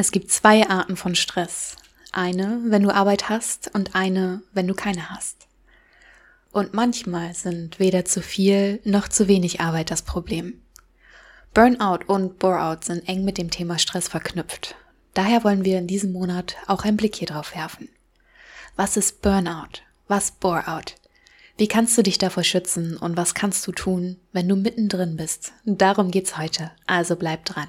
Es gibt zwei Arten von Stress. Eine, wenn du Arbeit hast und eine, wenn du keine hast. Und manchmal sind weder zu viel noch zu wenig Arbeit das Problem. Burnout und Boreout sind eng mit dem Thema Stress verknüpft. Daher wollen wir in diesem Monat auch einen Blick hier drauf werfen. Was ist Burnout? Was Boreout? Wie kannst du dich davor schützen und was kannst du tun, wenn du mittendrin bist? Darum geht's heute, also bleib dran.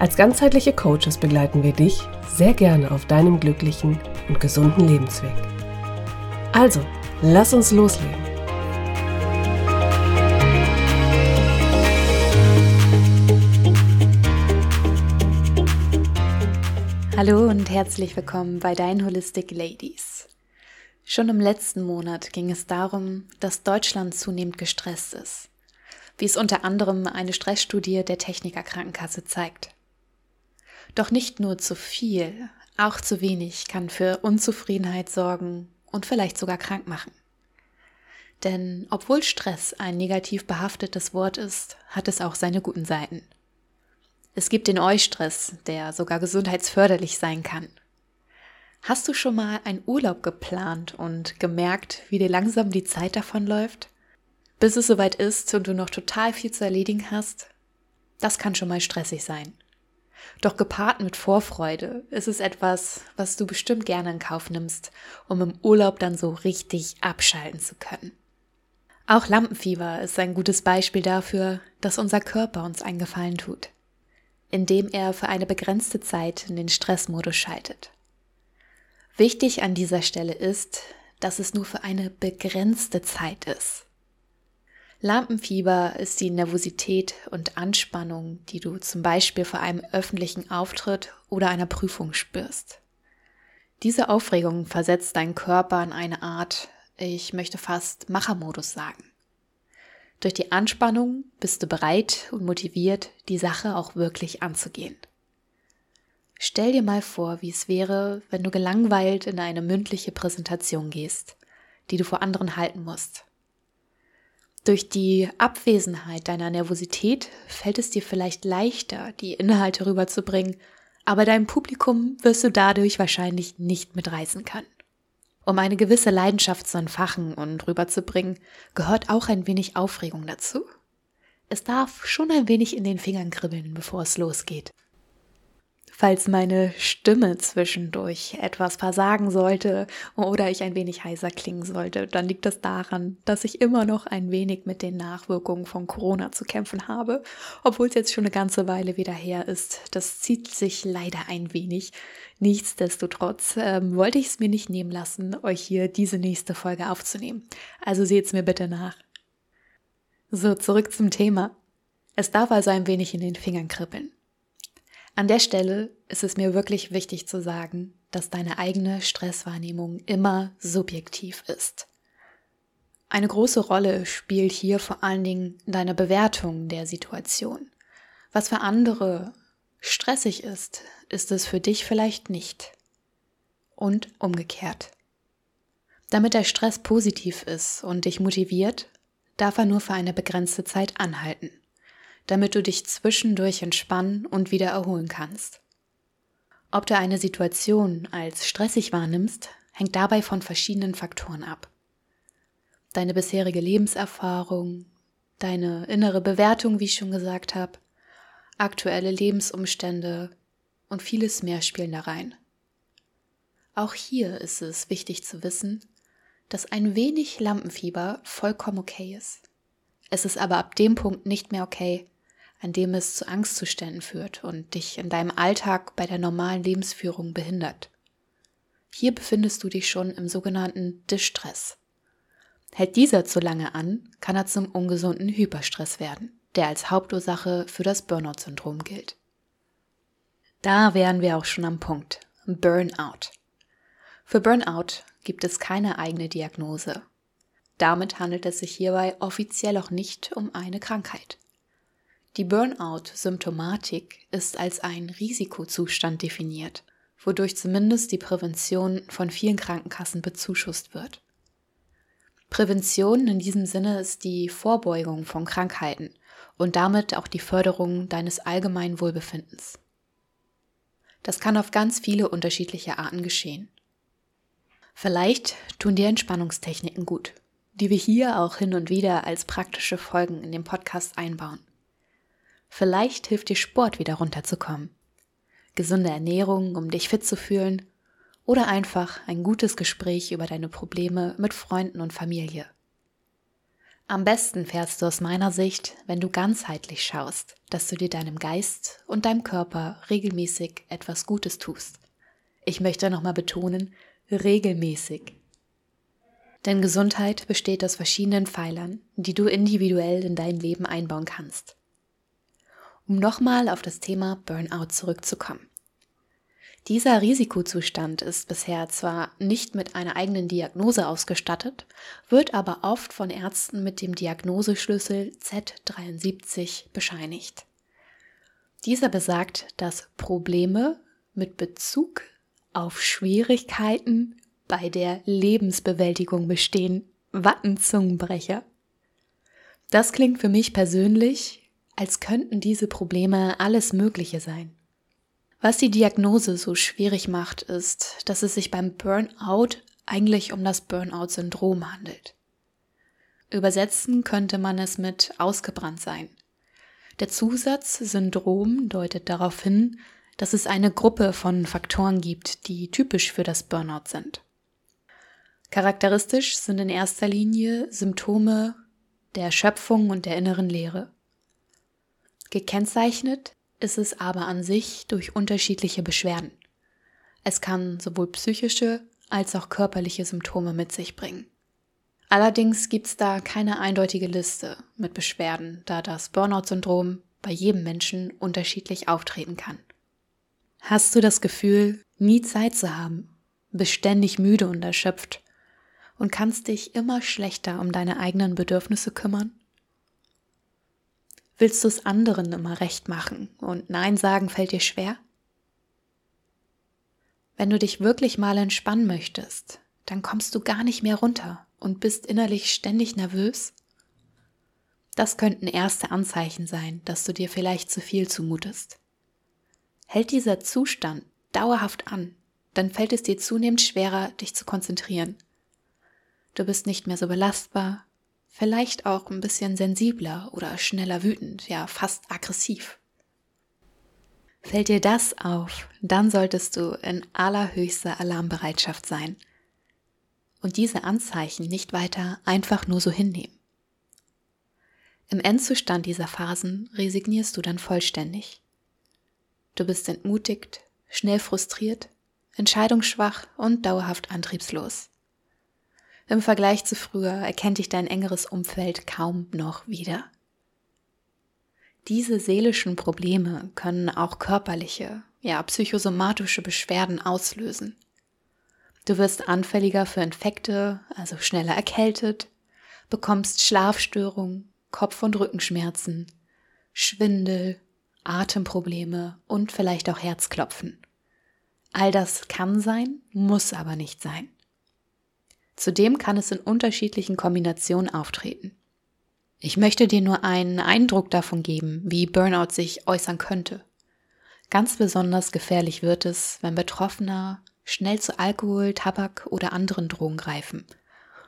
Als ganzheitliche Coaches begleiten wir dich sehr gerne auf deinem glücklichen und gesunden Lebensweg. Also, lass uns loslegen. Hallo und herzlich willkommen bei Dein Holistic Ladies. Schon im letzten Monat ging es darum, dass Deutschland zunehmend gestresst ist, wie es unter anderem eine Stressstudie der Techniker Krankenkasse zeigt. Doch nicht nur zu viel, auch zu wenig kann für Unzufriedenheit sorgen und vielleicht sogar krank machen. Denn obwohl Stress ein negativ behaftetes Wort ist, hat es auch seine guten Seiten. Es gibt den Eustress, der sogar gesundheitsförderlich sein kann. Hast du schon mal einen Urlaub geplant und gemerkt, wie dir langsam die Zeit davonläuft? Bis es soweit ist und du noch total viel zu erledigen hast? Das kann schon mal stressig sein. Doch gepaart mit Vorfreude ist es etwas, was du bestimmt gerne in Kauf nimmst, um im Urlaub dann so richtig abschalten zu können. Auch Lampenfieber ist ein gutes Beispiel dafür, dass unser Körper uns einen Gefallen tut, indem er für eine begrenzte Zeit in den Stressmodus schaltet. Wichtig an dieser Stelle ist, dass es nur für eine begrenzte Zeit ist. Lampenfieber ist die Nervosität und Anspannung, die du zum Beispiel vor einem öffentlichen Auftritt oder einer Prüfung spürst. Diese Aufregung versetzt deinen Körper in eine Art, ich möchte fast Machermodus sagen. Durch die Anspannung bist du bereit und motiviert, die Sache auch wirklich anzugehen. Stell dir mal vor, wie es wäre, wenn du gelangweilt in eine mündliche Präsentation gehst, die du vor anderen halten musst. Durch die Abwesenheit deiner Nervosität fällt es dir vielleicht leichter, die Inhalte rüberzubringen, aber dein Publikum wirst du dadurch wahrscheinlich nicht mitreißen können. Um eine gewisse Leidenschaft zu entfachen und rüberzubringen, gehört auch ein wenig Aufregung dazu. Es darf schon ein wenig in den Fingern kribbeln, bevor es losgeht. Falls meine Stimme zwischendurch etwas versagen sollte oder ich ein wenig heiser klingen sollte, dann liegt das daran, dass ich immer noch ein wenig mit den Nachwirkungen von Corona zu kämpfen habe, obwohl es jetzt schon eine ganze Weile wieder her ist. Das zieht sich leider ein wenig. Nichtsdestotrotz ähm, wollte ich es mir nicht nehmen lassen, euch hier diese nächste Folge aufzunehmen. Also seht's mir bitte nach. So, zurück zum Thema. Es darf also ein wenig in den Fingern kribbeln. An der Stelle ist es mir wirklich wichtig zu sagen, dass deine eigene Stresswahrnehmung immer subjektiv ist. Eine große Rolle spielt hier vor allen Dingen deine Bewertung der Situation. Was für andere stressig ist, ist es für dich vielleicht nicht. Und umgekehrt. Damit der Stress positiv ist und dich motiviert, darf er nur für eine begrenzte Zeit anhalten damit du dich zwischendurch entspannen und wieder erholen kannst. Ob du eine Situation als stressig wahrnimmst, hängt dabei von verschiedenen Faktoren ab. Deine bisherige Lebenserfahrung, deine innere Bewertung, wie ich schon gesagt habe, aktuelle Lebensumstände und vieles mehr spielen da rein. Auch hier ist es wichtig zu wissen, dass ein wenig Lampenfieber vollkommen okay ist. Es ist aber ab dem Punkt nicht mehr okay, an dem es zu Angstzuständen führt und dich in deinem Alltag bei der normalen Lebensführung behindert. Hier befindest du dich schon im sogenannten Distress. Hält dieser zu lange an, kann er zum ungesunden Hyperstress werden. der als Hauptursache für das Burnout-Syndrom gilt. Da wären wir auch schon am Punkt. Burnout. Für Burnout gibt es keine eigene Diagnose. Damit handelt es sich hierbei offiziell auch nicht um eine Krankheit. Die Burnout-Symptomatik ist als ein Risikozustand definiert, wodurch zumindest die Prävention von vielen Krankenkassen bezuschusst wird. Prävention in diesem Sinne ist die Vorbeugung von Krankheiten und damit auch die Förderung deines allgemeinen Wohlbefindens. Das kann auf ganz viele unterschiedliche Arten geschehen. Vielleicht tun dir Entspannungstechniken gut, die wir hier auch hin und wieder als praktische Folgen in den Podcast einbauen. Vielleicht hilft dir Sport wieder runterzukommen, gesunde Ernährung, um dich fit zu fühlen oder einfach ein gutes Gespräch über deine Probleme mit Freunden und Familie. Am besten fährst du aus meiner Sicht, wenn du ganzheitlich schaust, dass du dir deinem Geist und deinem Körper regelmäßig etwas Gutes tust. Ich möchte nochmal betonen, regelmäßig. Denn Gesundheit besteht aus verschiedenen Pfeilern, die du individuell in dein Leben einbauen kannst. Um nochmal auf das Thema Burnout zurückzukommen. Dieser Risikozustand ist bisher zwar nicht mit einer eigenen Diagnose ausgestattet, wird aber oft von Ärzten mit dem Diagnoseschlüssel Z73 bescheinigt. Dieser besagt, dass Probleme mit Bezug auf Schwierigkeiten bei der Lebensbewältigung bestehen. Wattenzungenbrecher. Das klingt für mich persönlich, als könnten diese Probleme alles Mögliche sein. Was die Diagnose so schwierig macht, ist, dass es sich beim Burnout eigentlich um das Burnout-Syndrom handelt. Übersetzen könnte man es mit ausgebrannt sein. Der Zusatz Syndrom deutet darauf hin, dass es eine Gruppe von Faktoren gibt, die typisch für das Burnout sind. Charakteristisch sind in erster Linie Symptome der Erschöpfung und der inneren Leere. Gekennzeichnet ist es aber an sich durch unterschiedliche Beschwerden. Es kann sowohl psychische als auch körperliche Symptome mit sich bringen. Allerdings gibt es da keine eindeutige Liste mit Beschwerden, da das Burnout-Syndrom bei jedem Menschen unterschiedlich auftreten kann. Hast du das Gefühl, nie Zeit zu haben, bist ständig müde und erschöpft und kannst dich immer schlechter um deine eigenen Bedürfnisse kümmern? Willst du es anderen immer recht machen und Nein sagen fällt dir schwer? Wenn du dich wirklich mal entspannen möchtest, dann kommst du gar nicht mehr runter und bist innerlich ständig nervös? Das könnten erste Anzeichen sein, dass du dir vielleicht zu viel zumutest. Hält dieser Zustand dauerhaft an, dann fällt es dir zunehmend schwerer, dich zu konzentrieren. Du bist nicht mehr so belastbar, vielleicht auch ein bisschen sensibler oder schneller wütend, ja fast aggressiv. Fällt dir das auf, dann solltest du in allerhöchster Alarmbereitschaft sein und diese Anzeichen nicht weiter einfach nur so hinnehmen. Im Endzustand dieser Phasen resignierst du dann vollständig. Du bist entmutigt, schnell frustriert, entscheidungsschwach und dauerhaft antriebslos. Im Vergleich zu früher erkennt dich dein engeres Umfeld kaum noch wieder. Diese seelischen Probleme können auch körperliche, ja psychosomatische Beschwerden auslösen. Du wirst anfälliger für Infekte, also schneller erkältet, bekommst Schlafstörungen, Kopf- und Rückenschmerzen, Schwindel, Atemprobleme und vielleicht auch Herzklopfen. All das kann sein, muss aber nicht sein. Zudem kann es in unterschiedlichen Kombinationen auftreten. Ich möchte dir nur einen Eindruck davon geben, wie Burnout sich äußern könnte. Ganz besonders gefährlich wird es, wenn Betroffener schnell zu Alkohol, Tabak oder anderen Drogen greifen,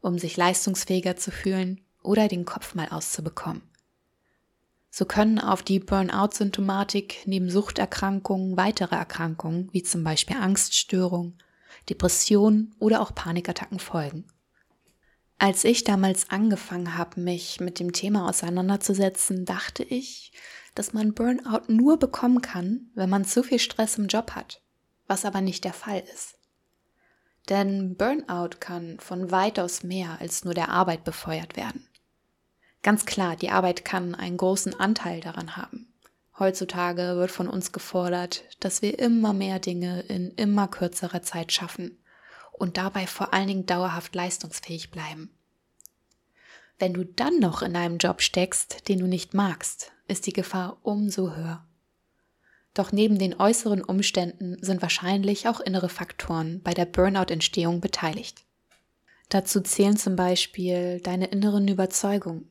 um sich leistungsfähiger zu fühlen oder den Kopf mal auszubekommen. So können auf die Burnout-Symptomatik neben Suchterkrankungen weitere Erkrankungen wie zum Beispiel Angststörung, Depressionen oder auch Panikattacken folgen. Als ich damals angefangen habe, mich mit dem Thema auseinanderzusetzen, dachte ich, dass man Burnout nur bekommen kann, wenn man zu viel Stress im Job hat, was aber nicht der Fall ist. Denn Burnout kann von weitaus mehr als nur der Arbeit befeuert werden. Ganz klar, die Arbeit kann einen großen Anteil daran haben. Heutzutage wird von uns gefordert, dass wir immer mehr Dinge in immer kürzerer Zeit schaffen und dabei vor allen Dingen dauerhaft leistungsfähig bleiben. Wenn du dann noch in einem Job steckst, den du nicht magst, ist die Gefahr umso höher. Doch neben den äußeren Umständen sind wahrscheinlich auch innere Faktoren bei der Burnout-Entstehung beteiligt. Dazu zählen zum Beispiel deine inneren Überzeugungen.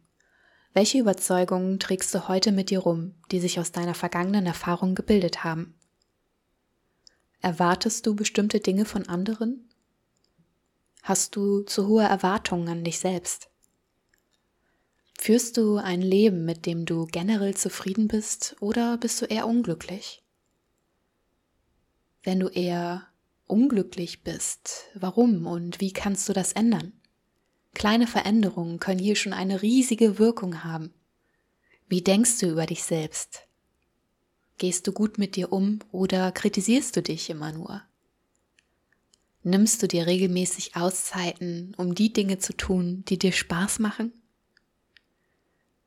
Welche Überzeugungen trägst du heute mit dir rum, die sich aus deiner vergangenen Erfahrung gebildet haben? Erwartest du bestimmte Dinge von anderen? Hast du zu hohe Erwartungen an dich selbst? Führst du ein Leben, mit dem du generell zufrieden bist oder bist du eher unglücklich? Wenn du eher unglücklich bist, warum und wie kannst du das ändern? Kleine Veränderungen können hier schon eine riesige Wirkung haben. Wie denkst du über dich selbst? Gehst du gut mit dir um oder kritisierst du dich immer nur? Nimmst du dir regelmäßig Auszeiten, um die Dinge zu tun, die dir Spaß machen?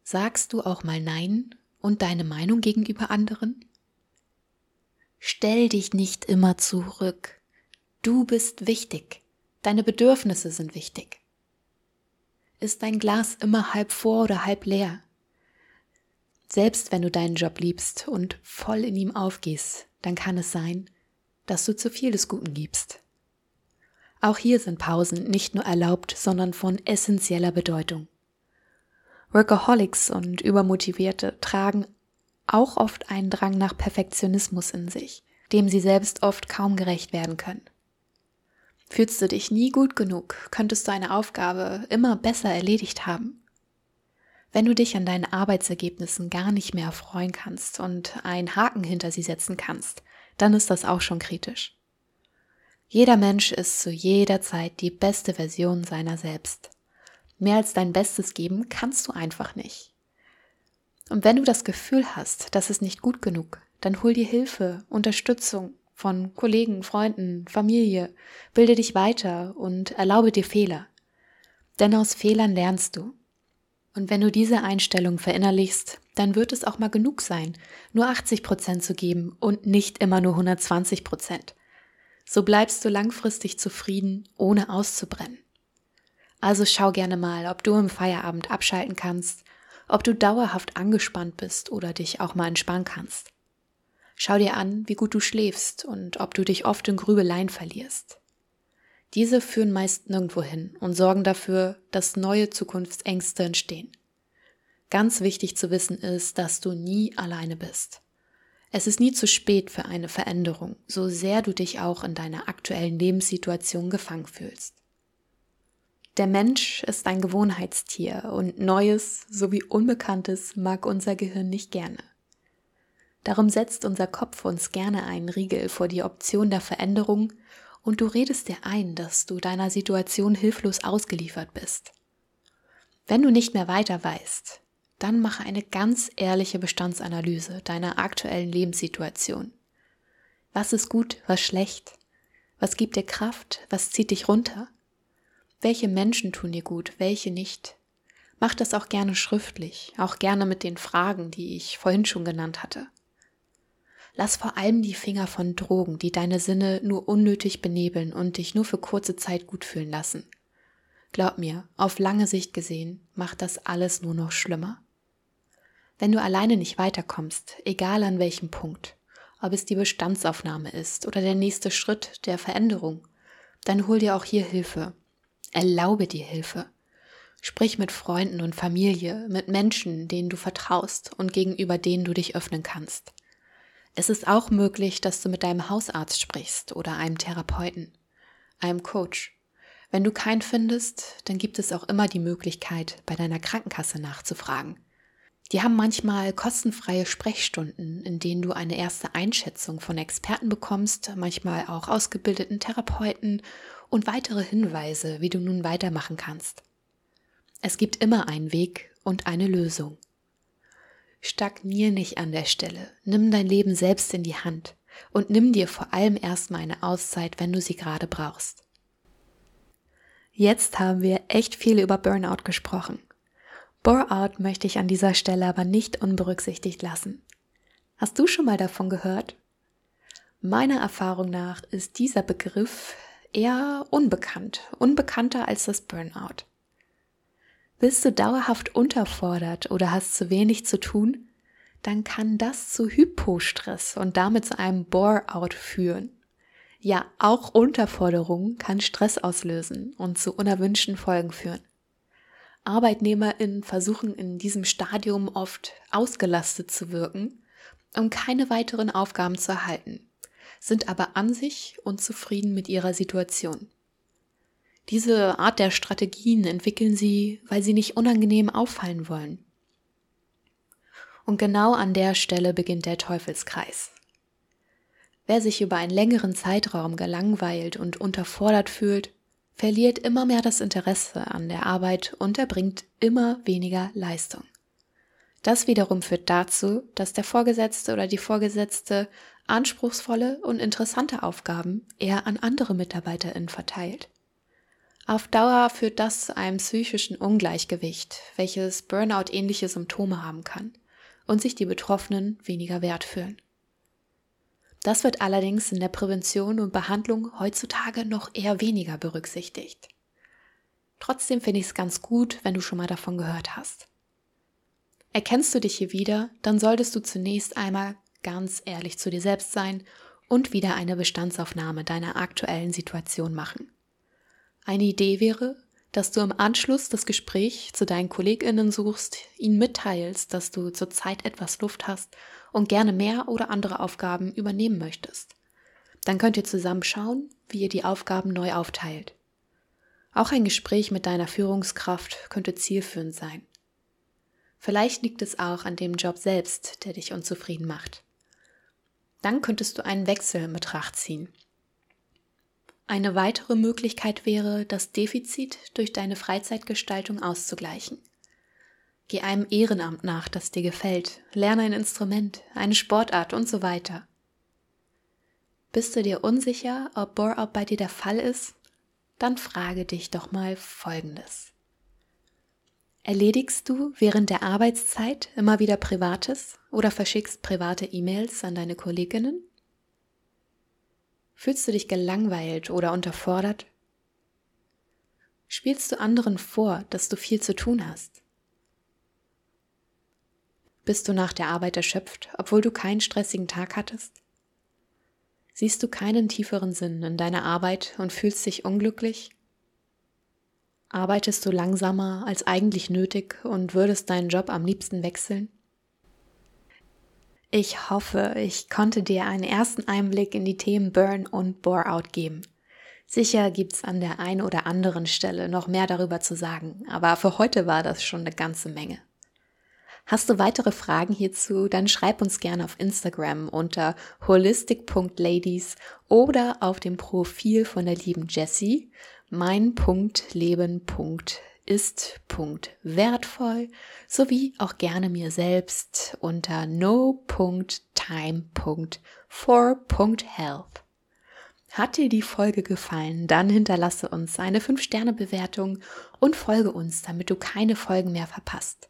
Sagst du auch mal Nein und deine Meinung gegenüber anderen? Stell dich nicht immer zurück. Du bist wichtig. Deine Bedürfnisse sind wichtig. Ist dein Glas immer halb vor oder halb leer? Selbst wenn du deinen Job liebst und voll in ihm aufgehst, dann kann es sein, dass du zu viel des Guten gibst. Auch hier sind Pausen nicht nur erlaubt, sondern von essentieller Bedeutung. Workaholics und Übermotivierte tragen auch oft einen Drang nach Perfektionismus in sich, dem sie selbst oft kaum gerecht werden können. Fühlst du dich nie gut genug, könntest du eine Aufgabe immer besser erledigt haben. Wenn du dich an deinen Arbeitsergebnissen gar nicht mehr erfreuen kannst und einen Haken hinter sie setzen kannst, dann ist das auch schon kritisch. Jeder Mensch ist zu jeder Zeit die beste Version seiner selbst. Mehr als dein Bestes geben kannst du einfach nicht. Und wenn du das Gefühl hast, das ist nicht gut genug, dann hol dir Hilfe, Unterstützung von Kollegen, Freunden, Familie, bilde dich weiter und erlaube dir Fehler. Denn aus Fehlern lernst du. Und wenn du diese Einstellung verinnerlichst, dann wird es auch mal genug sein, nur 80 Prozent zu geben und nicht immer nur 120 Prozent. So bleibst du langfristig zufrieden, ohne auszubrennen. Also schau gerne mal, ob du im Feierabend abschalten kannst, ob du dauerhaft angespannt bist oder dich auch mal entspannen kannst. Schau dir an, wie gut du schläfst und ob du dich oft in Grübeleien verlierst. Diese führen meist nirgendwo hin und sorgen dafür, dass neue Zukunftsängste entstehen. Ganz wichtig zu wissen ist, dass du nie alleine bist. Es ist nie zu spät für eine Veränderung, so sehr du dich auch in deiner aktuellen Lebenssituation gefangen fühlst. Der Mensch ist ein Gewohnheitstier und Neues sowie Unbekanntes mag unser Gehirn nicht gerne. Darum setzt unser Kopf uns gerne einen Riegel vor die Option der Veränderung und du redest dir ein, dass du deiner Situation hilflos ausgeliefert bist. Wenn du nicht mehr weiter weißt, dann mache eine ganz ehrliche Bestandsanalyse deiner aktuellen Lebenssituation. Was ist gut, was schlecht? Was gibt dir Kraft? Was zieht dich runter? Welche Menschen tun dir gut, welche nicht? Mach das auch gerne schriftlich, auch gerne mit den Fragen, die ich vorhin schon genannt hatte. Lass vor allem die Finger von Drogen, die deine Sinne nur unnötig benebeln und dich nur für kurze Zeit gut fühlen lassen. Glaub mir, auf lange Sicht gesehen macht das alles nur noch schlimmer. Wenn du alleine nicht weiterkommst, egal an welchem Punkt, ob es die Bestandsaufnahme ist oder der nächste Schritt der Veränderung, dann hol dir auch hier Hilfe, Erlaube dir Hilfe. Sprich mit Freunden und Familie, mit Menschen, denen du vertraust und gegenüber denen du dich öffnen kannst. Es ist auch möglich, dass du mit deinem Hausarzt sprichst oder einem Therapeuten, einem Coach. Wenn du keinen findest, dann gibt es auch immer die Möglichkeit, bei deiner Krankenkasse nachzufragen. Die haben manchmal kostenfreie Sprechstunden, in denen du eine erste Einschätzung von Experten bekommst, manchmal auch ausgebildeten Therapeuten und weitere Hinweise, wie du nun weitermachen kannst. Es gibt immer einen Weg und eine Lösung. Stagnier nicht an der Stelle, nimm dein Leben selbst in die Hand und nimm dir vor allem erstmal eine Auszeit, wenn du sie gerade brauchst. Jetzt haben wir echt viel über Burnout gesprochen. Bore-out möchte ich an dieser Stelle aber nicht unberücksichtigt lassen. Hast du schon mal davon gehört? Meiner Erfahrung nach ist dieser Begriff eher unbekannt, unbekannter als das Burnout. Bist du dauerhaft unterfordert oder hast zu wenig zu tun, dann kann das zu Hypostress und damit zu einem Bore-out führen. Ja, auch Unterforderung kann Stress auslösen und zu unerwünschten Folgen führen. ArbeitnehmerInnen versuchen in diesem Stadium oft ausgelastet zu wirken, um keine weiteren Aufgaben zu erhalten, sind aber an sich unzufrieden mit ihrer Situation. Diese Art der Strategien entwickeln sie, weil sie nicht unangenehm auffallen wollen. Und genau an der Stelle beginnt der Teufelskreis. Wer sich über einen längeren Zeitraum gelangweilt und unterfordert fühlt, verliert immer mehr das Interesse an der Arbeit und erbringt immer weniger Leistung. Das wiederum führt dazu, dass der Vorgesetzte oder die Vorgesetzte anspruchsvolle und interessante Aufgaben eher an andere MitarbeiterInnen verteilt. Auf Dauer führt das zu einem psychischen Ungleichgewicht, welches Burnout-ähnliche Symptome haben kann und sich die Betroffenen weniger wert fühlen. Das wird allerdings in der Prävention und Behandlung heutzutage noch eher weniger berücksichtigt. Trotzdem finde ich es ganz gut, wenn du schon mal davon gehört hast. Erkennst du dich hier wieder, dann solltest du zunächst einmal ganz ehrlich zu dir selbst sein und wieder eine Bestandsaufnahme deiner aktuellen Situation machen. Eine Idee wäre, dass du im Anschluss das Gespräch zu deinen KollegInnen suchst, ihnen mitteilst, dass du zurzeit etwas Luft hast und gerne mehr oder andere Aufgaben übernehmen möchtest. Dann könnt ihr zusammen schauen, wie ihr die Aufgaben neu aufteilt. Auch ein Gespräch mit deiner Führungskraft könnte zielführend sein. Vielleicht liegt es auch an dem Job selbst, der dich unzufrieden macht. Dann könntest du einen Wechsel in Betracht ziehen. Eine weitere Möglichkeit wäre, das Defizit durch deine Freizeitgestaltung auszugleichen. Geh einem Ehrenamt nach, das dir gefällt. Lerne ein Instrument, eine Sportart und so weiter. Bist du dir unsicher, ob Bore-out bei dir der Fall ist? Dann frage dich doch mal Folgendes. Erledigst du während der Arbeitszeit immer wieder Privates oder verschickst private E-Mails an deine Kolleginnen? Fühlst du dich gelangweilt oder unterfordert? Spielst du anderen vor, dass du viel zu tun hast? Bist du nach der Arbeit erschöpft, obwohl du keinen stressigen Tag hattest? Siehst du keinen tieferen Sinn in deiner Arbeit und fühlst dich unglücklich? Arbeitest du langsamer als eigentlich nötig und würdest deinen Job am liebsten wechseln? Ich hoffe, ich konnte dir einen ersten Einblick in die Themen Burn und Bore-out geben. Sicher gibt's an der einen oder anderen Stelle noch mehr darüber zu sagen, aber für heute war das schon eine ganze Menge. Hast du weitere Fragen hierzu, dann schreib uns gerne auf Instagram unter holistic.ladies oder auf dem Profil von der lieben Jessie. Mein Punkt Leben Punkt ist Punkt wertvoll sowie auch gerne mir selbst unter no.time.for.health. Hat dir die Folge gefallen, dann hinterlasse uns eine 5-Sterne-Bewertung und folge uns, damit du keine Folgen mehr verpasst.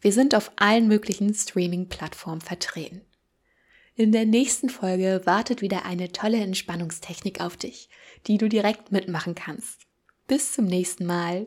Wir sind auf allen möglichen Streaming-Plattformen vertreten. In der nächsten Folge wartet wieder eine tolle Entspannungstechnik auf dich, die du direkt mitmachen kannst. Bis zum nächsten Mal,